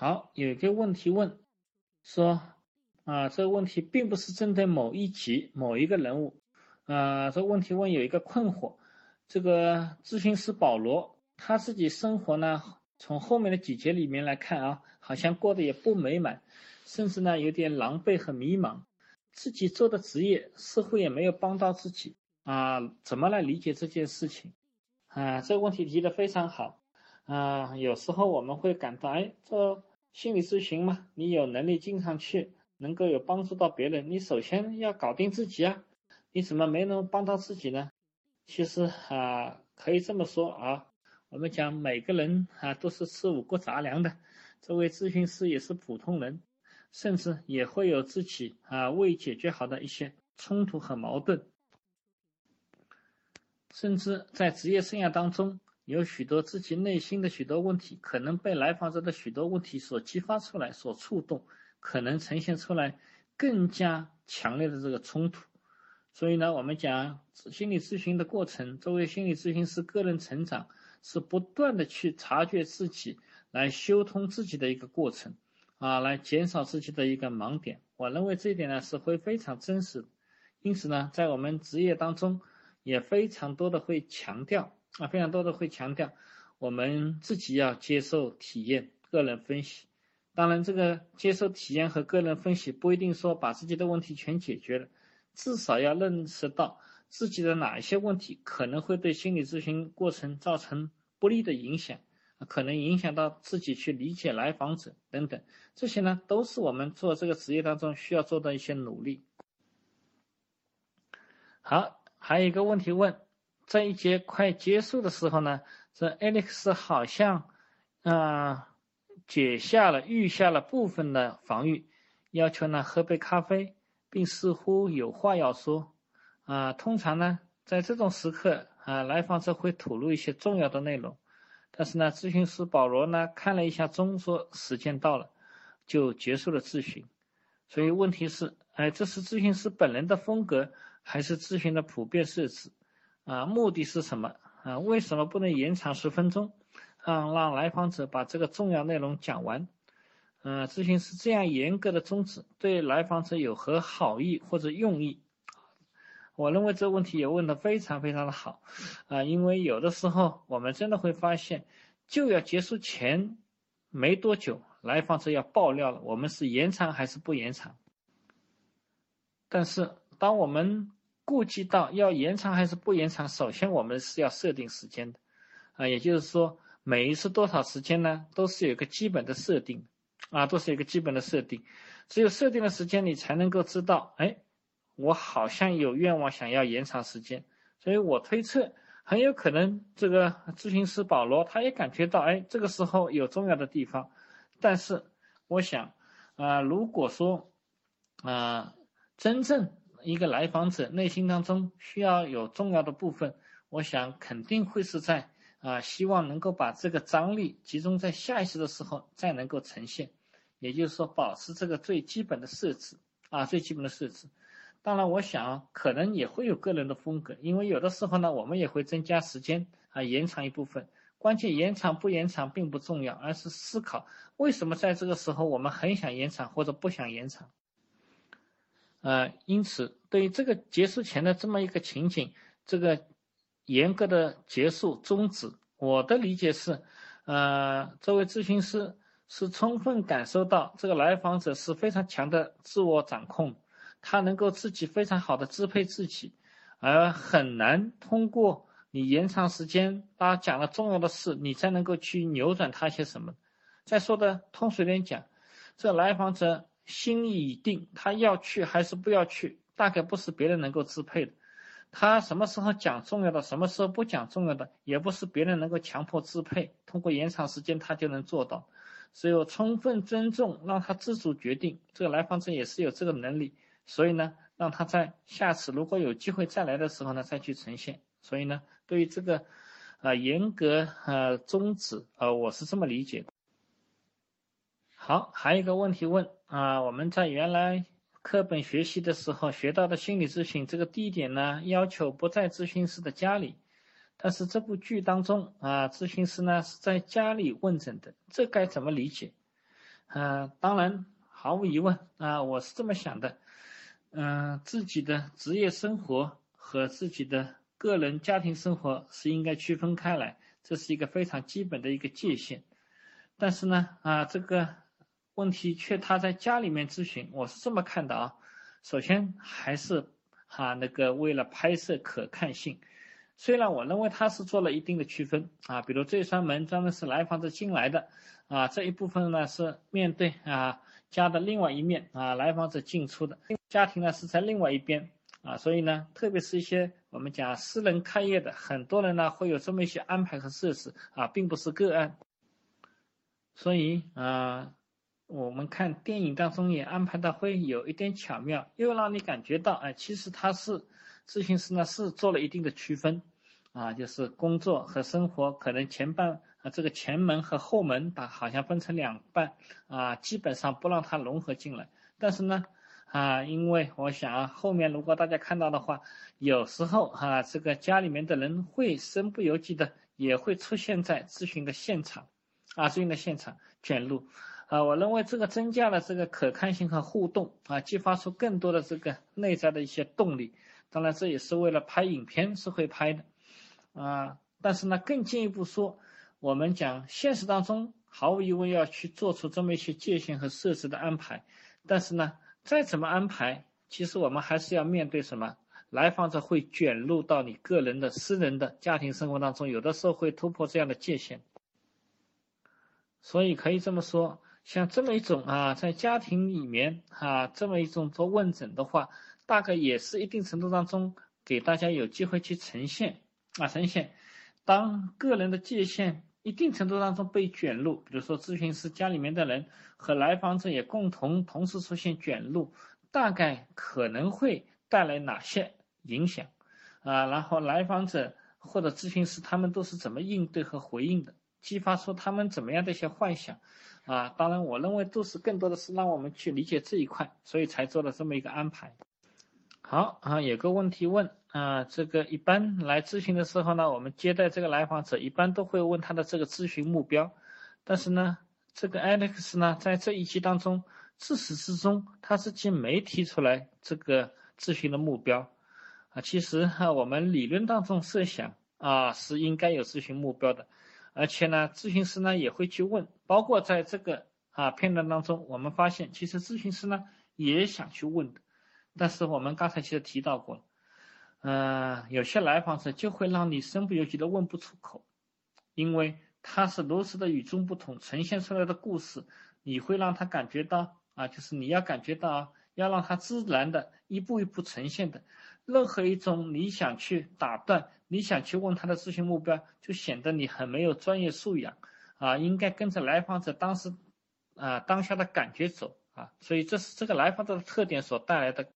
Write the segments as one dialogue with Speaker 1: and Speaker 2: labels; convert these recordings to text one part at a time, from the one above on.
Speaker 1: 好，有一个问题问，说啊，这个问题并不是针对某一集某一个人物，啊，这个问题问有一个困惑，这个咨询师保罗他自己生活呢，从后面的几节里面来看啊，好像过得也不美满，甚至呢有点狼狈和迷茫，自己做的职业似乎也没有帮到自己啊，怎么来理解这件事情？啊，这个问题提的非常好。啊，有时候我们会感到，哎，这心理咨询嘛，你有能力经常去，能够有帮助到别人，你首先要搞定自己啊，你怎么没能帮到自己呢？其实啊，可以这么说啊，我们讲每个人啊都是吃五谷杂粮的，这位咨询师也是普通人，甚至也会有自己啊未解决好的一些冲突和矛盾，甚至在职业生涯当中。有许多自己内心的许多问题，可能被来访者的许多问题所激发出来，所触动，可能呈现出来更加强烈的这个冲突。所以呢，我们讲心理咨询的过程，作为心理咨询师个人成长是不断的去察觉自己，来修通自己的一个过程啊，来减少自己的一个盲点。我认为这一点呢是会非常真实的。因此呢，在我们职业当中也非常多的会强调。啊，非常多的会强调，我们自己要接受体验、个人分析。当然，这个接受体验和个人分析不一定说把自己的问题全解决了，至少要认识到自己的哪一些问题可能会对心理咨询过程造成不利的影响，可能影响到自己去理解来访者等等。这些呢，都是我们做这个职业当中需要做的一些努力。好，还有一个问题问。这一节快结束的时候呢，这 Alex 好像，啊，解下了、预下了部分的防御，要求呢喝杯咖啡，并似乎有话要说。啊，通常呢，在这种时刻啊，来访者会吐露一些重要的内容，但是呢，咨询师保罗呢看了一下钟，说时间到了，就结束了咨询。所以问题是，哎，这是咨询师本人的风格，还是咨询的普遍设置？啊，目的是什么？啊，为什么不能延长十分钟，让让来访者把这个重要内容讲完？嗯，咨询师这样严格的宗旨对来访者有何好意或者用意？我认为这个问题也问得非常非常的好，啊，因为有的时候我们真的会发现，就要结束前没多久，来访者要爆料了，我们是延长还是不延长？但是当我们顾及到要延长还是不延长，首先我们是要设定时间的，啊，也就是说每一次多少时间呢，都是有个基本的设定，啊，都是有个基本的设定，只有设定了时间，你才能够知道，哎，我好像有愿望想要延长时间，所以我推测很有可能这个咨询师保罗他也感觉到，哎，这个时候有重要的地方，但是我想，啊，如果说，啊，真正。一个来访者内心当中需要有重要的部分，我想肯定会是在啊，希望能够把这个张力集中在下一次的时候再能够呈现，也就是说保持这个最基本的设置啊，最基本的设置。当然，我想可能也会有个人的风格，因为有的时候呢，我们也会增加时间啊，延长一部分。关键延长不延长并不重要，而是思考为什么在这个时候我们很想延长或者不想延长。呃，因此，对于这个结束前的这么一个情景，这个严格的结束终止，我的理解是，呃，这位咨询师是充分感受到这个来访者是非常强的自我掌控，他能够自己非常好的支配自己，而很难通过你延长时间，他讲了重要的事，你才能够去扭转他些什么。再说的通俗点讲，这来访者。心意已定，他要去还是不要去，大概不是别人能够支配的。他什么时候讲重要的，什么时候不讲重要的，也不是别人能够强迫支配。通过延长时间，他就能做到。只有充分尊重，让他自主决定。这个来访者也是有这个能力，所以呢，让他在下次如果有机会再来的时候呢，再去呈现。所以呢，对于这个，啊，严格呃宗旨，呃，我是这么理解。好，还有一个问题问啊，我们在原来课本学习的时候学到的心理咨询这个地点呢，要求不在咨询师的家里，但是这部剧当中啊，咨询师呢是在家里问诊的，这该怎么理解？嗯，当然毫无疑问啊，我是这么想的。嗯，自己的职业生活和自己的个人家庭生活是应该区分开来，这是一个非常基本的一个界限。但是呢，啊，这个问题却他在家里面咨询，我是这么看的啊。首先还是哈那个为了拍摄可看性，虽然我认为他是做了一定的区分啊，比如这扇门专门是来访者进来的啊，这一部分呢是面对啊家的另外一面啊，来访者进出的。家庭呢是在另外一边啊，所以呢，特别是一些我们讲私人开业的，很多人呢会有这么一些安排和设施啊，并不是个案。所以啊，我们看电影当中也安排的会有一点巧妙，又让你感觉到哎，其实他是咨询师呢是做了一定的区分啊，就是工作和生活可能前半啊这个前门和后门把好像分成两半啊，基本上不让它融合进来，但是呢。啊，因为我想啊，后面如果大家看到的话，有时候哈，这个家里面的人会身不由己的也会出现在咨询的现场，啊，咨询的现场卷入，啊，我认为这个增加了这个可看性和互动，啊，激发出更多的这个内在的一些动力。当然，这也是为了拍影片是会拍的，啊，但是呢，更进一步说，我们讲现实当中毫无疑问要去做出这么一些界限和设置的安排，但是呢。再怎么安排，其实我们还是要面对什么？来访者会卷入到你个人的私人的家庭生活当中，有的时候会突破这样的界限。所以可以这么说，像这么一种啊，在家庭里面啊，这么一种做问诊的话，大概也是一定程度当中给大家有机会去呈现啊，呈现当个人的界限。一定程度当中被卷入，比如说咨询师家里面的人和来访者也共同同时出现卷入，大概可能会带来哪些影响啊？然后来访者或者咨询师他们都是怎么应对和回应的，激发出他们怎么样的一些幻想啊？当然，我认为都是更多的是让我们去理解这一块，所以才做了这么一个安排。好啊，有个问题问。啊，这个一般来咨询的时候呢，我们接待这个来访者，一般都会问他的这个咨询目标。但是呢，这个 Alex 呢，在这一期当中，自始至终他自己没提出来这个咨询的目标。啊，其实哈，我们理论当中设想啊，是应该有咨询目标的。而且呢，咨询师呢也会去问，包括在这个啊片段当中，我们发现其实咨询师呢也想去问的。但是我们刚才其实提到过。嗯，有些来访者就会让你身不由己的问不出口，因为他是如此的与众不同，呈现出来的故事，你会让他感觉到啊，就是你要感觉到，要让他自然的一步一步呈现的，任何一种你想去打断，你想去问他的咨询目标，就显得你很没有专业素养啊，应该跟着来访者当时啊当下的感觉走啊，所以这是这个来访者的特点所带来的。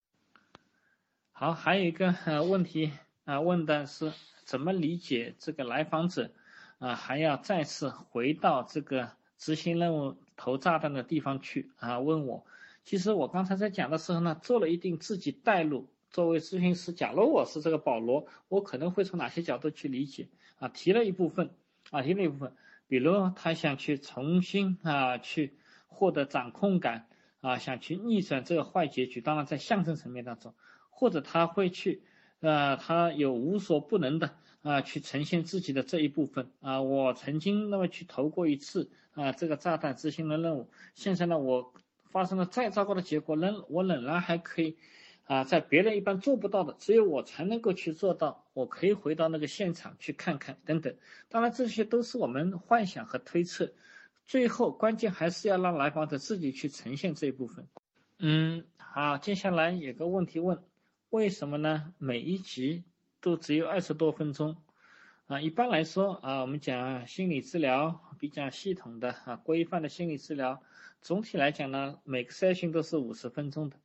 Speaker 1: 好，还有一个呃问题啊，问的是怎么理解这个来访者啊，还要再次回到这个执行任务投炸弹的地方去啊？问我，其实我刚才在讲的时候呢，做了一定自己带路。作为咨询师，假如我是这个保罗，我可能会从哪些角度去理解啊？提了一部分啊，提了一部分，比如他想去重新啊去获得掌控感啊，想去逆转这个坏结局，当然在象征层面当中。或者他会去，呃，他有无所不能的啊，去呈现自己的这一部分啊。我曾经那么去投过一次啊，这个炸弹执行的任务。现在呢，我发生了再糟糕的结果，仍我仍然还可以啊，在别人一般做不到的，只有我才能够去做到。我可以回到那个现场去看看等等。当然，这些都是我们幻想和推测。最后，关键还是要让来访者自己去呈现这一部分。嗯，好，接下来有个问题问。为什么呢？每一集都只有二十多分钟啊！一般来说啊，我们讲心理治疗比较系统的啊，规范的心理治疗，总体来讲呢，每个 session 都是五十分钟的。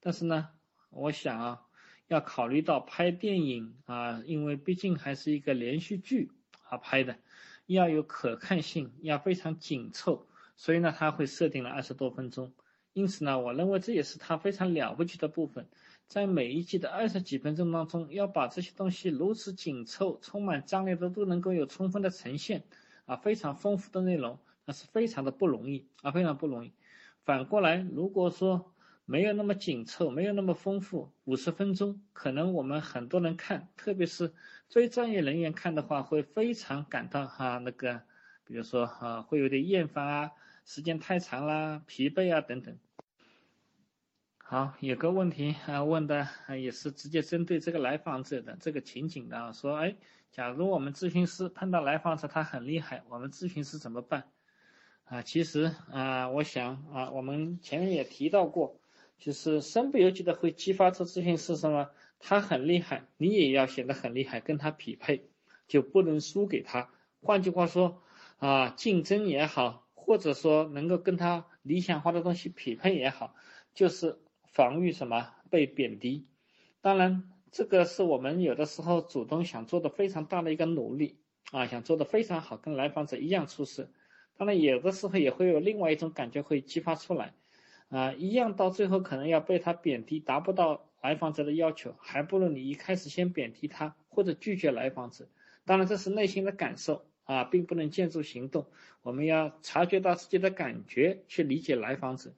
Speaker 1: 但是呢，我想啊，要考虑到拍电影啊，因为毕竟还是一个连续剧啊拍的，要有可看性，要非常紧凑，所以呢，他会设定了二十多分钟。因此呢，我认为这也是他非常了不起的部分。在每一季的二十几分钟当中，要把这些东西如此紧凑、充满张力的都能够有充分的呈现，啊，非常丰富的内容，那是非常的不容易啊，非常不容易。反过来，如果说没有那么紧凑，没有那么丰富，五十分钟，可能我们很多人看，特别是非专业人员看的话，会非常感到哈那个，比如说啊，会有点厌烦啊，时间太长啦，疲惫啊等等。好，有个问题啊，问的也是直接针对这个来访者的这个情景的啊，说，哎，假如我们咨询师碰到来访者他很厉害，我们咨询师怎么办？啊，其实啊，我想啊，我们前面也提到过，就是身不由己的会激发出咨询师什么，他很厉害，你也要显得很厉害，跟他匹配，就不能输给他。换句话说啊，竞争也好，或者说能够跟他理想化的东西匹配也好，就是。防御什么被贬低？当然，这个是我们有的时候主动想做的非常大的一个努力啊，想做的非常好，跟来访者一样出色。当然，有的时候也会有另外一种感觉会激发出来啊，一样到最后可能要被他贬低，达不到来访者的要求，还不如你一开始先贬低他或者拒绝来访者。当然，这是内心的感受啊，并不能建筑行动。我们要察觉到自己的感觉，去理解来访者。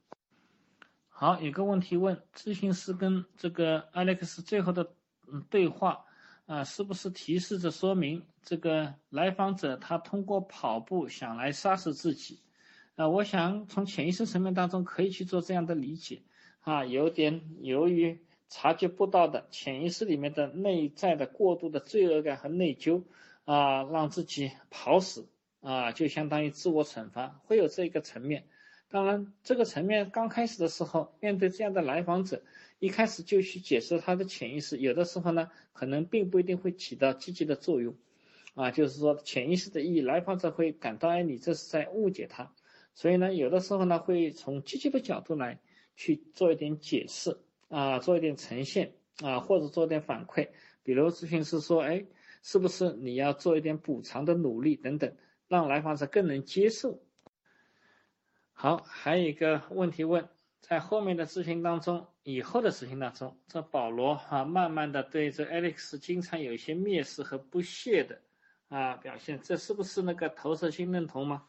Speaker 1: 好，有个问题问咨询师跟这个 Alex 最后的嗯对话啊，是不是提示着说明这个来访者他通过跑步想来杀死自己？啊，我想从潜意识层面当中可以去做这样的理解啊，有点由于察觉不到的潜意识里面的内在的过度的罪恶感和内疚啊，让自己跑死啊，就相当于自我惩罚，会有这个层面。当然，这个层面刚开始的时候，面对这样的来访者，一开始就去解释他的潜意识，有的时候呢，可能并不一定会起到积极的作用，啊，就是说潜意识的意义，来访者会感到，哎，你这是在误解他，所以呢，有的时候呢，会从积极的角度来去做一点解释，啊，做一点呈现，啊，或者做点反馈，比如咨询师说，哎，是不是你要做一点补偿的努力等等，让来访者更能接受。好，还有一个问题问，在后面的咨询当中，以后的咨询当中，这保罗啊，慢慢的对这 Alex 经常有一些蔑视和不屑的啊表现，这是不是那个投射性认同吗？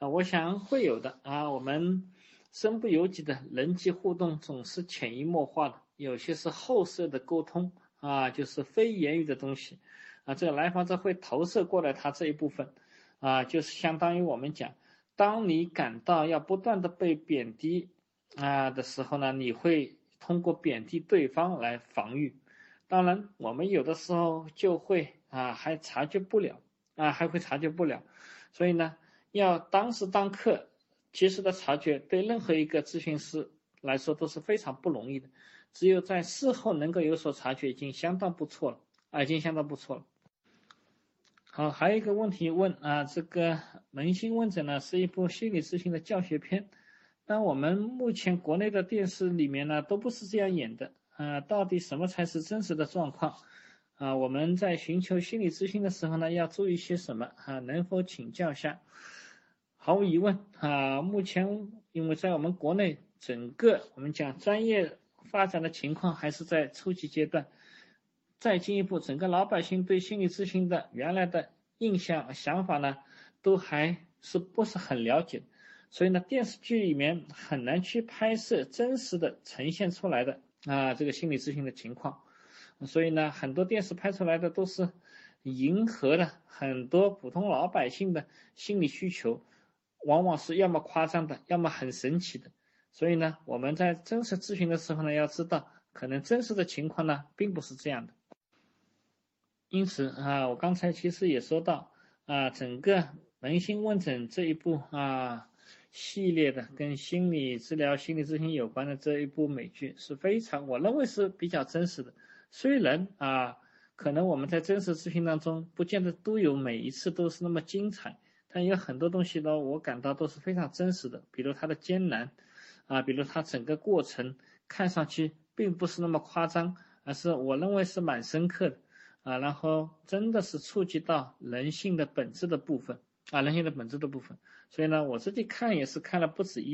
Speaker 1: 啊，我想会有的啊，我们身不由己的人际互动总是潜移默化的，有些是后设的沟通啊，就是非言语的东西啊，这个来访者会投射过来他这一部分啊，就是相当于我们讲。当你感到要不断的被贬低啊的时候呢，你会通过贬低对方来防御。当然，我们有的时候就会啊还察觉不了啊，还会察觉不了。所以呢，要当时当刻及时的察觉，对任何一个咨询师来说都是非常不容易的。只有在事后能够有所察觉，已经相当不错了啊，已经相当不错了。好，还有一个问题问啊，这个《扪心问诊》呢是一部心理咨询的教学片，但我们目前国内的电视里面呢都不是这样演的啊，到底什么才是真实的状况啊？我们在寻求心理咨询的时候呢，要注意些什么啊？能否请教下？毫无疑问啊，目前因为在我们国内整个我们讲专业发展的情况还是在初级阶段。再进一步，整个老百姓对心理咨询的原来的印象、想法呢，都还是不是很了解，所以呢，电视剧里面很难去拍摄真实的呈现出来的啊，这个心理咨询的情况，所以呢，很多电视拍出来的都是迎合了很多普通老百姓的心理需求，往往是要么夸张的，要么很神奇的，所以呢，我们在真实咨询的时候呢，要知道，可能真实的情况呢，并不是这样的。因此啊，我刚才其实也说到啊，整个扪心问诊这一部啊系列的跟心理治疗、心理咨询有关的这一部美剧是非常，我认为是比较真实的。虽然啊，可能我们在真实咨询当中不见得都有每一次都是那么精彩，但有很多东西呢，我感到都是非常真实的。比如它的艰难啊，比如它整个过程看上去并不是那么夸张，而是我认为是蛮深刻的。啊，然后真的是触及到人性的本质的部分啊，人性的本质的部分，所以呢，我自己看也是看了不止一。